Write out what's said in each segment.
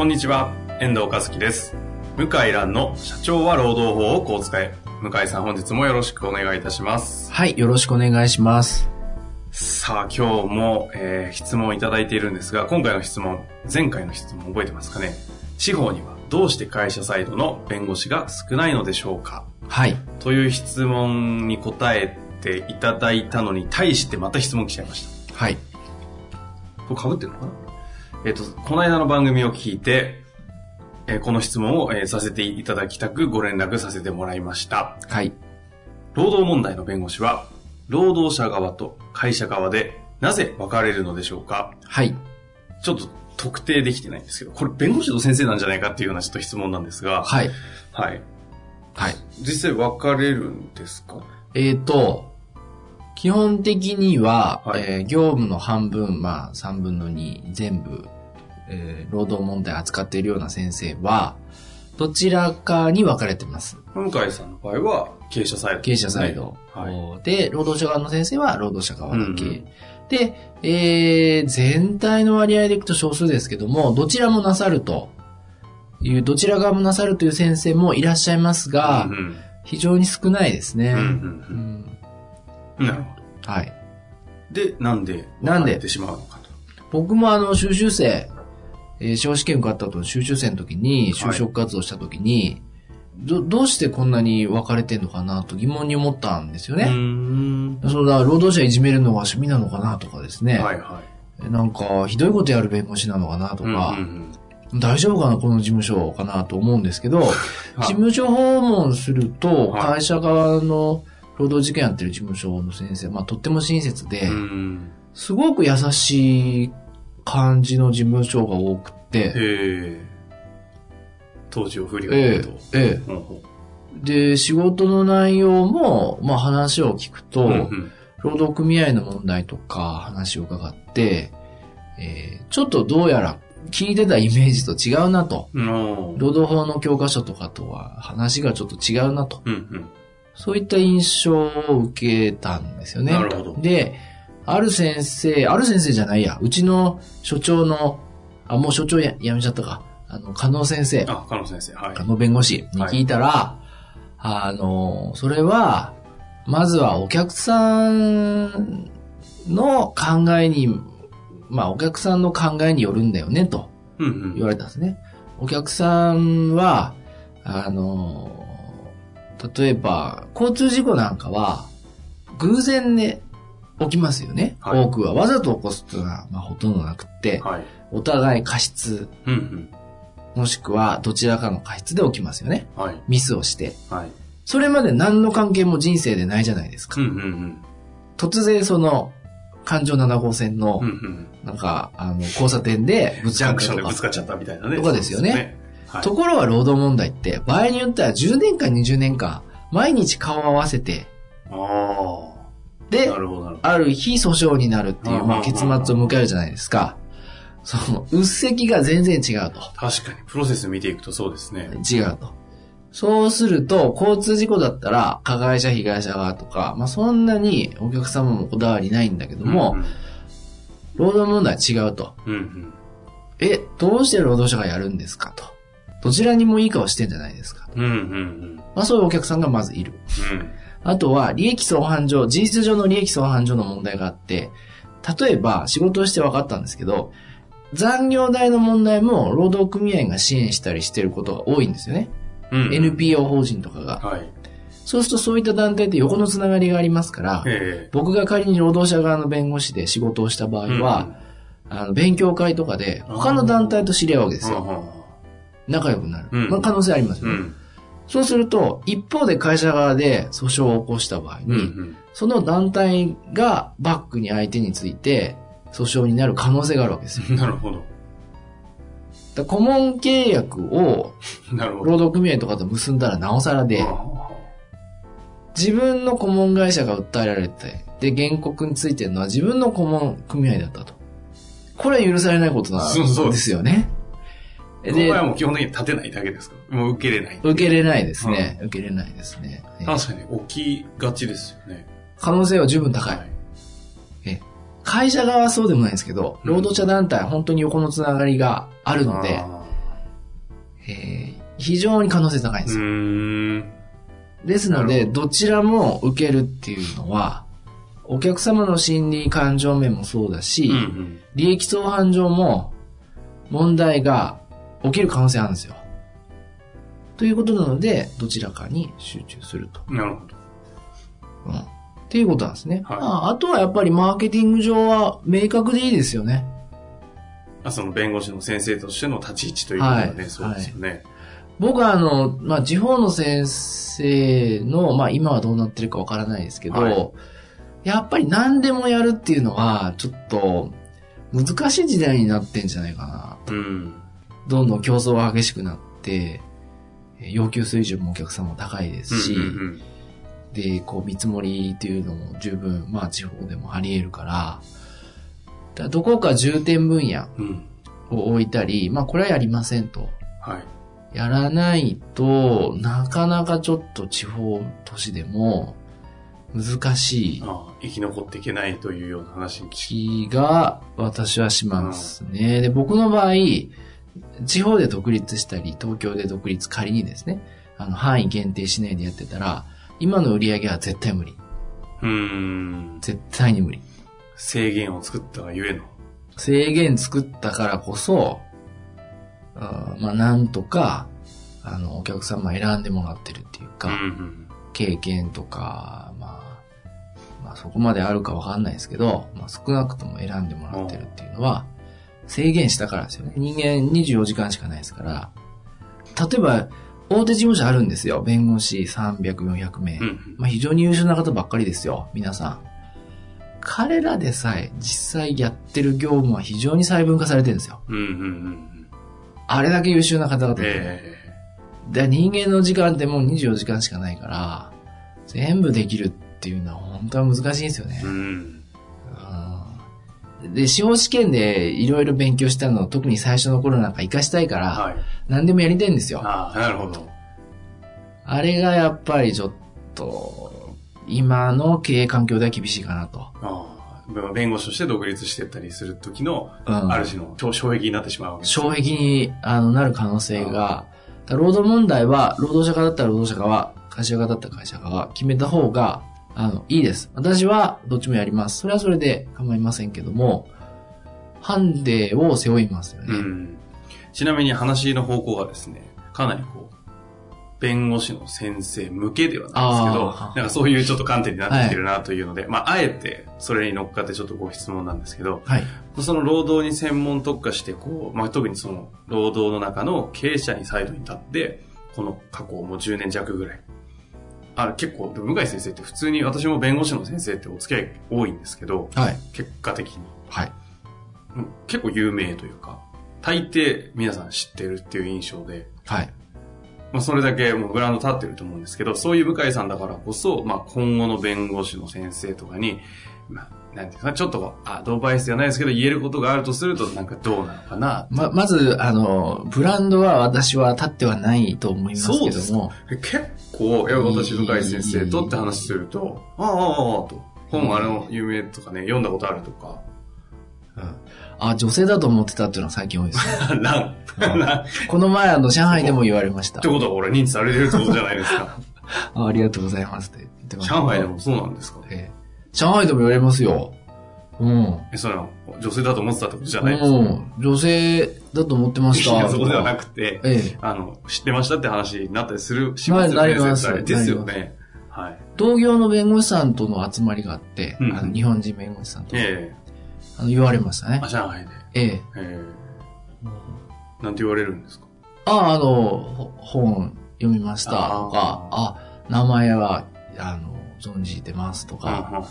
こんにちは、遠藤和樹です。向井蘭の社長は労働法をこう使え。向井さん本日もよろしくお願いいたします。はい、よろしくお願いします。さあ今日も、えー質問をいただいているんですが、今回の質問、前回の質問覚えてますかね？地方にはどうして会社サイドの弁護士が少ないのでしょうか？はい。という質問に答えていただいたのに対してまた質問来ちゃいました。はい。これ被ってるのかな？えっ、と、この間の番組を聞いて、えーこの質問を、えーさせていただきたくご連絡させてもらいました。はい。労働問題の弁護士は、労働者側と会社側でなぜ分かれるのでしょうか？はい。ちょっと特定できてないんですけど、これ弁護士と先生なんじゃないかっていうようなちょっと質問なんですが、はい。はい。はい。実際分かれるんですかえっ、と、基本的には、はいえー業務の半分、まあ、3分の2、全部、えー労働問題扱っているような先生は、どちらかに分かれてます。向井さんの場合は経営者サイド、経営者サイド。はい。で、労働者側の先生は労働者側だけ。うんうんで、えー、全体の割合でいくと少数ですけども、どちらもなさるという、どちら側もなさるという先生もいらっしゃいますが、うんうん非常に少ないですね。うんうんうんうんなるほど。はい。で、なんで、なんで？てしまうのかと。僕もあの、修習生、えー司法試験受かった後の修習生の時に、就職活動した時に、ど、どうしてこんなに分かれてんのかなと疑問に思ったんですよね。ん。そうだ、労働者いじめるのが趣味なのかなとかですね。はいはい。なんか、ひどいことやる弁護士なのかなとか、うんうん大丈夫かなこの事務所かなと思うんですけど、事務所訪問すると、はい会社側の労働事件やってる事務所の先生、まあとっても親切で、すごく優しい感じの事務所が多くて、へえ。当時を振りええ返ると。えほうほえで、仕事の内容も、まあ話を聞くと、ううんうん労働組合の問題とか話を伺って、えーちょっとどうやら聞いてたイメージと違うなと。の労働法の教科書とかとは話がちょっと違うなと。うんうん。そういった印象を受けたんですよね。なるほどで、ある先生、ある先生じゃないや、うちの所長の、あ、もう所長や辞めちゃったか。あの、加納先生、あ、加納先生、はい。加納弁護士に聞いたら、あの、それは、まずはお客さんの考えに、まあお客さんの考えによるんだよね、と。うんうん言われたんですね。お客さんは、あの、例えば、交通事故なんかは、偶然で起きますよね。はい多くはわざと起こすっていうのは、まあ、ほとんどなくって、はい。お互い過失、うんうん。もしくはどちらかの過失で起きますよね。はい。ミスをして。はい。それまで何の関係も人生でないじゃないですか。うんうんうん。突然その、環状7号線のうん、うん。なんか、あの、交差点でぶつジャンクかったとかションでぶつかっちゃったみたいなね。とかですよねそうですはい。ところが労働問題って、場合によっては10年間20年間、毎日顔を合わせて、あであ。な、る日訴訟になるっていう、まあ、うん結末を迎えるじゃないですか。その、うっせきが全然違うと。ど。確かに、プロセス見ていくとそうですね。違うと。そうすると、交通事故だったら、加害者、被害者側とか、まあ、そんなにお客様もこだわりないんだけども、労働問題は違うと。うんうん。え、どうして労働者がやるんですかと。どちらにもいい顔してんじゃないですかと。うんうんうん。まあ、そういうお客さんがまずいる。うん。あとは、利益相反上、事実上の利益相反上の問題があって、例えば、仕事をして分かったんですけど、残業代の問題も労働組合が支援したりしてることが多いんですよね。うんうん。NPO 法人とかが。はい。そうするとそういった団体って横のつながりがありますから、ええ。僕が仮に労働者側の弁護士で仕事をした場合は、あの、勉強会とかで他の団体と知り合うわけですよ。よ。仲良くなる。うんまあ可能性ありますよね。うん。そうすると、一方で会社側で訴訟を起こした場合に、うんうん。その団体がバックに相手について、訴訟になる可能性があるわけですよ。なるほど。だ顧問契約を。労働組合とかと結んだらなおさらで、自分の顧問会社が訴えられて、で、原告についてるのは自分の顧問組合だったと。これは許されないことなんそうそうですよね。この場合はもう基本的に立てないだけですか？もう受けれない。受けれないですね。受けれないですね。え確かに起きがちですよね。可能性は十分高い。はい。会社側はそうでもないんですけど、うん労働者団体は本当に横のつながりがあるので、あえー非常に可能性高いんですよ。ですので、どちらも受けるっていうのは、お客様の心理感情面もそうだし、うん利益相反上も問題が起きる可能性あるんですよ。ということなので、どちらかに集中すると。うん。なるほど。うん。っていうことなんですね。はいああとはやっぱりマーケティング上は明確でいいですよね。あその弁護士の先生としての立ち位置ということはね、はいそうですよね。僕はあの、まあ、地方の先生の、まあ、今はどうなってるかわからないですけど、はいやっぱり何でもやるっていうのは、ちょっと、難しい時代になってんじゃないかな。うん。どんどん競争が激しくなって、えー要求水準もお客さんも高いですし、うんうんで、こう、見積もりっていうのも十分、まあ、地方でもあり得るから、だどこか重点分野うん。うん。を置いたり、まあ、これはやりませんと。はい。やらないと、なかなかちょっと地方都市でも難しいああ生き残っていけないというような話に聞気が私はしますね。で、僕の場合、地方で独立したり、東京で独立仮にですね、あの、範囲限定しないでやってたら、今の売り上げは絶対無理。うーん。絶対に無理。制限を作ったがゆえの。制限作ったからこそ、あーまあ、なんとか、あの、お客様選んでもらってるっていううか、ん経験とか、まあ、まあそこまであるかわかんないですけど、まあ少なくとも選んでもらってるっていうのは、制限したからですよね。人間24時間しかないですから、例えば、大手事務所あるんですよ。弁護士300、400名。うん。うん。まあ非常に優秀な方ばっかりですよ。皆さん。彼らでさえ実際やってる業務は非常に細分化されてるんですよ。うん。うん。うん。あれだけ優秀な方々で。えで人間の時間ってもう24時間しかないから、全部できるっていうのは本当は難しいんですよねえ。うん。うんで、司法試験でいろいろ勉強したのを特に最初の頃なんか活かしたいから、はい。何でもやりたいんですよ。ああ、なるほど。あれがやっぱりちょっと、今の経営環境では厳しいかなと。ああ。弁護士として独立してったりする時の、うんある種の障障壁になってしまうわけです。障壁にあのなる可能性が、労働問題は、労働者側だったら労働者側、会社側だったら会社側、決めた方が、あの、いいです。私はどっちもやります。それはそれで構いませんけども、ハンデを背負いますよね。うん。ちなみに話の方向がですね、かなりこう、弁護士の先生向けではないですけどなんかそういうちょっと観点になってきてるなというので、まあ、あえてそれに乗っかってちょっとご質問なんですけど、はい。その労働に専門特化して、こう、まあ、特にその労働の中の経営者にサイドに立って、この過去もう10年弱ぐらい。あれ結構、向井先生って普通に私も弁護士の先生ってお付き合い多いんですけど、はい。結果的に。はい。うん結構有名というか、大抵皆さん知ってるっていう印象で、はい。まあそれだけもうブランド立ってると思うんですけど、そういう向井さんだからこそ、まあ今後の弁護士の先生とかに、まあ、なんていうか、ちょっとアドバイスじゃないですけど、言えることがあるとすると、なんかどうなのかな。ま、まず、あの、ブランドは私は立ってはないと思いますけども、結構、いや、私、向井先生とって話すると、ああ、ああ、ああと、本あの、有名とかね、読んだことあるとか、うんあ、女性だと思ってたっていうのは最近多いですね。この前、あの、上海でも言われましたて。ことは俺認知されてるってことじゃないですか。あありがとうございますって言ってました。上海でもそうなんですか？ええ上海でも言われますよ。うん。え、それは女性だと思ってたってことじゃないですか？うん。女性だと思ってました。いやそこではなくて、ええ。あの、知ってましたって話になったりする、しますよね。絶対ですよね。はい。同業の弁護士さんとの集まりがあって、うんあの日本人弁護士さんと、えあの言われましたね。えあ、。上海で。ええ。ええ。なんて言われるんですか？ああ、あの、ほ本読みましたとか、あ名前は、あの、存じてますとか、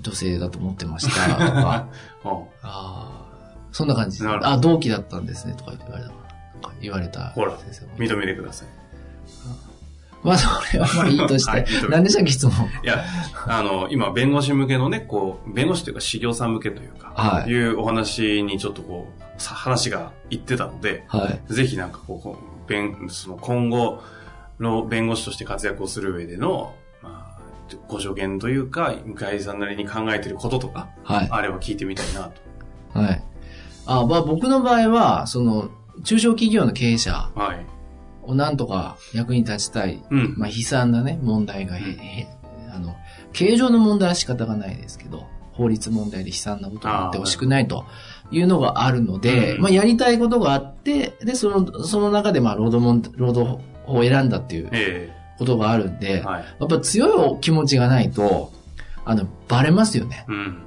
女性だと思ってましたとか、う んああ、そんな感じあ、同期だったんですねとか言われた言われたほら認めてください。まあ、それはまあいいとして。はい何でしたっけ、質問？いや、あの、今、弁護士向けのね、こう、弁護士というか、修行さん向けというか、はいいうお話にちょっとこう、さ話がいってたので、はい。ぜひなんかこうこう、弁、その今後の弁護士として活躍をする上での、まあ、ご助言というか、向井さんなりに考えてることとか、はい。あれば聞いてみたいなと。はい。あ、まあ僕の場合は、その、中小企業の経営者はい。をなんとか役に立ちたい。うん。まあ悲惨なね、問題がへ、へ、あの、経営上の問題は仕方がないですけど、法律問題で悲惨なことになってほしくないというのがあるので、うんまあやりたいことがあって、で、その、その中でまあ労働問労働法を選んだっていうえことがあるんで、えはい。やっぱ強い気持ちがないと、あの、バレますよね。うん。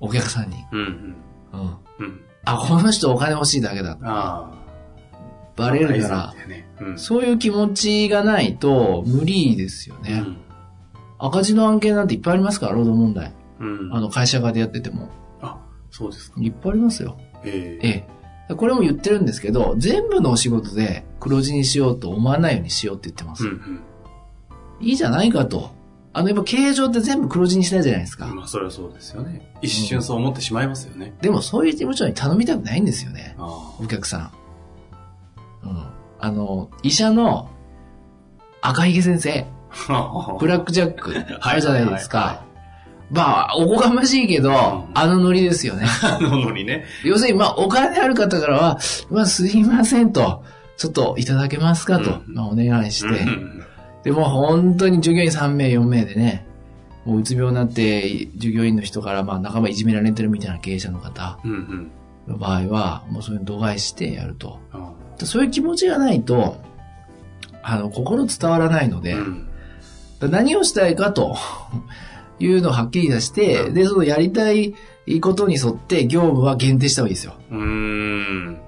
お客さんに。うん。うん。うん。うん。あ、この人お金欲しいだけだ。ああ。バレるから、ね。うん。そういう気持ちがないと無理ですよね。赤字の案件なんていっぱいありますから、労働問題。うん。うん。あの、会社側でやってても。あ、そうですか。いっぱいありますよ。ええええ。これも言ってるんですけど、全部のお仕事で黒字にしようと思わないようにしようって言ってます。うんいいじゃないかと。あの、やっぱ経営上って全部黒字にしたいじゃないですか。うん。まあ、それはそうですよね。一瞬そう思ってしまいますよね。でもそういう事務所に頼みたくないんですよね。あお客さん。うん。あの、医者の赤ひげ先生、あ。ブラックジャック、あるじゃないですはいはいか。まあ、おこがましいけど、んあのノリですよね。あののにね。要するに、まあ、お金ある方からは、まあ、すいませんと、ちょっといただけますかと、うんまあ、お願いして、うんでも本当に従業員3名、4名でね、もううつ病になって、従業員の人から、まあ、仲間いじめられてるみたいな経営者の方。の場合は、もうそういうの度外してやると。あそういう気持ちがないと、あの、心伝わらないので、うん。だ何をしたいかというのをはっきり出して、で、そのやりたいことに沿って業務は限定した方がいいですよ。うーん。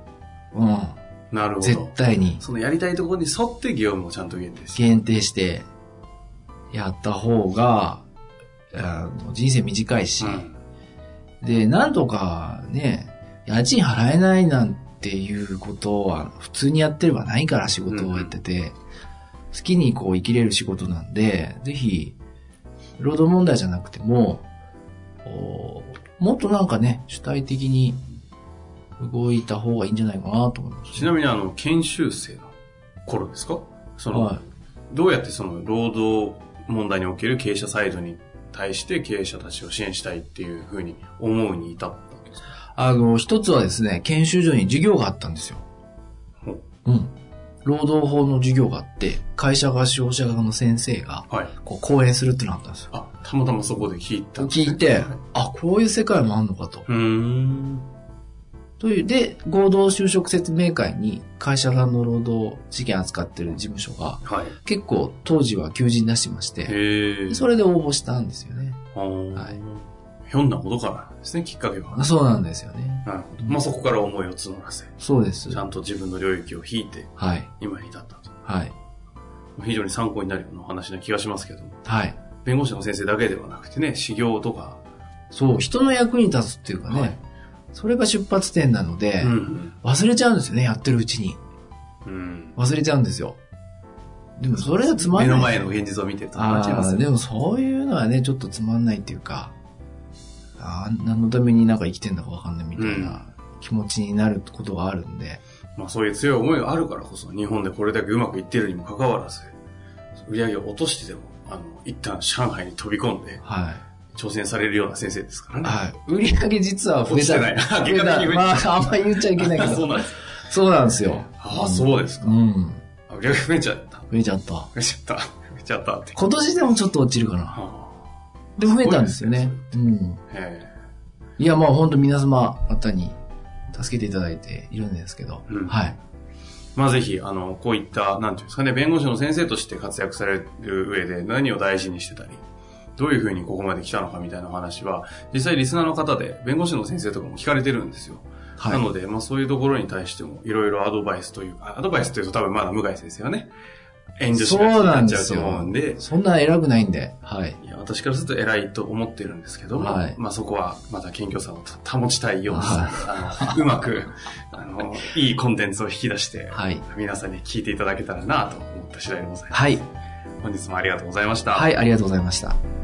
うん。なるほ絶ど。対にそのやりたいところに沿って業務をちゃんと限定して。限定してやった方が、あの人生短いし、うんで、なんとかね、家賃払えないなんていうことは普通にやってればないから仕事をやってて、好きにこう生きれる仕事なんで、ぜひ、労働問題じゃなくても、もっとなんかね、主体的に動いた方がいいんじゃないかなと思います。ちなみにあの、研修生の頃ですか？その、はい。どうやってその労働問題における経営者サイドに対して経営者たちを支援したいっていうふうに思うに至っあの、一つはですね、研修所に授業があったんですよ。ほううん。労働法の授業があって、会社側、消費者側の先生が、はい。こう、講演するってのがあったんですよ。あ、たまたまそこで聞いた。聞いて、あ、こういう世界もあんのかと。うーん。という、で、合同就職説明会に会社側の労働事件扱ってる事務所が、はい。結構当時は求人出してまして。それで応募したんですよね。ははいひょんなことからですね、きっかけは。そうなんですよね。なるほど。まあ、そこから思いを募らせ、そうですち。ゃんと自分の領域を引いて、はい。今に至ったと。はい。非常に参考になるようなお話な気がしますけども。はい。弁護士の先生だけではなくてね、修行とか。そう、人の役に立つっていうかね、はいそれが出発点なので、うん。忘れちゃうんですよね、やってるうちに。うん。忘れちゃうんですよ。でもそれはつまんない。目の前の現実を見てとね。でもそういうのはね、ちょっとつまんないっていうか、ああ、何のためになんか生きてんだかわかんないみたいな気持ちになることがあるんで、まあそういう強い思いがあるからこそ、日本でこれだけうまくいってるにもかかわらず、売り上げを落としてでも、あの、一旦上海に飛び込んで、はい。挑戦されるような先生ですからね。はい。売り上げ実は増えた。ない増えた。まあ、あんまり言っちゃいけないけど。そうなんです。そうなんですよ。ああ、そうですか。うん。あ売り上げ増えちゃった。増えちゃった。増えちゃった。増えちゃったって。今年でもちょっと落ちるかな。はで、増えたんですよね。うん。いや、まあ本当皆様方に助けていただいているんですけど、うんはい。えまあぜひ、あの、こういった、なんていうんですかね、弁護士の先生として活躍される上で何を大事にしてたり、どういうふうにここまで来たのかみたいな話は、実際リスナーの方で弁護士の先生とかも聞かれてるんですよ。はい。なので、まあそういうところに対しても、いろいろアドバイスというか、アドバイスというと多分まだ向井先生はね、遠慮しなっちゃうと思うんで、そんな偉くないんで、はい。いや私からすると偉いと思ってるんですけども、はいまあそこはまた謙虚さを保ちたいように、はあのうまく、あの、いいコンテンツを引き出して、はい。皆さんに聞いていただけたらなと思った次第でございます。はい。本日もありがとうございました。はい、ありがとうございました。